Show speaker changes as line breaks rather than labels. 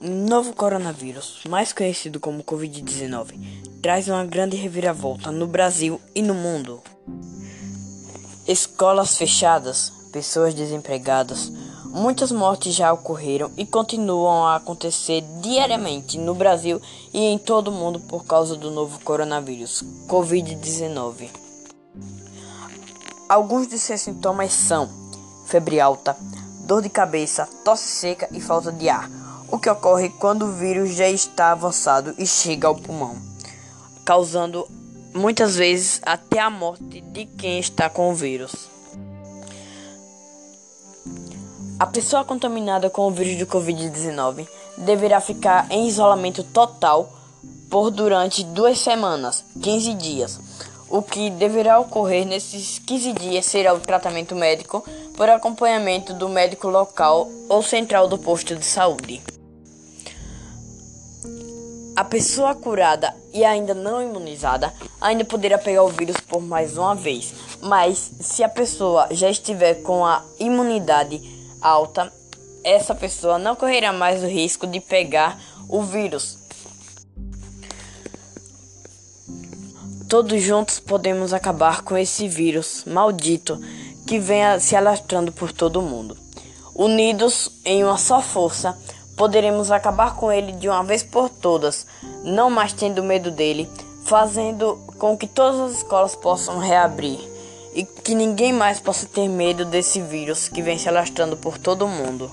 Novo coronavírus, mais conhecido como Covid-19, traz uma grande reviravolta no Brasil e no mundo. Escolas fechadas, pessoas desempregadas, muitas mortes já ocorreram e continuam a acontecer diariamente no Brasil e em todo o mundo por causa do novo coronavírus, Covid-19. Alguns de seus sintomas são febre alta, dor de cabeça, tosse seca e falta de ar o que ocorre quando o vírus já está avançado e chega ao pulmão, causando muitas vezes até a morte de quem está com o vírus. A pessoa contaminada com o vírus do Covid-19 deverá ficar em isolamento total por durante duas semanas, 15 dias. O que deverá ocorrer nesses 15 dias será o tratamento médico por acompanhamento do médico local ou central do posto de saúde. A pessoa curada e ainda não imunizada ainda poderá pegar o vírus por mais uma vez, mas se a pessoa já estiver com a imunidade alta, essa pessoa não correrá mais o risco de pegar o vírus. Todos juntos podemos acabar com esse vírus maldito que vem se alastrando por todo o mundo. Unidos em uma só força, poderemos acabar com ele de uma vez por todas, não mais tendo medo dele, fazendo com que todas as escolas possam reabrir e que ninguém mais possa ter medo desse vírus que vem se alastrando por todo o mundo.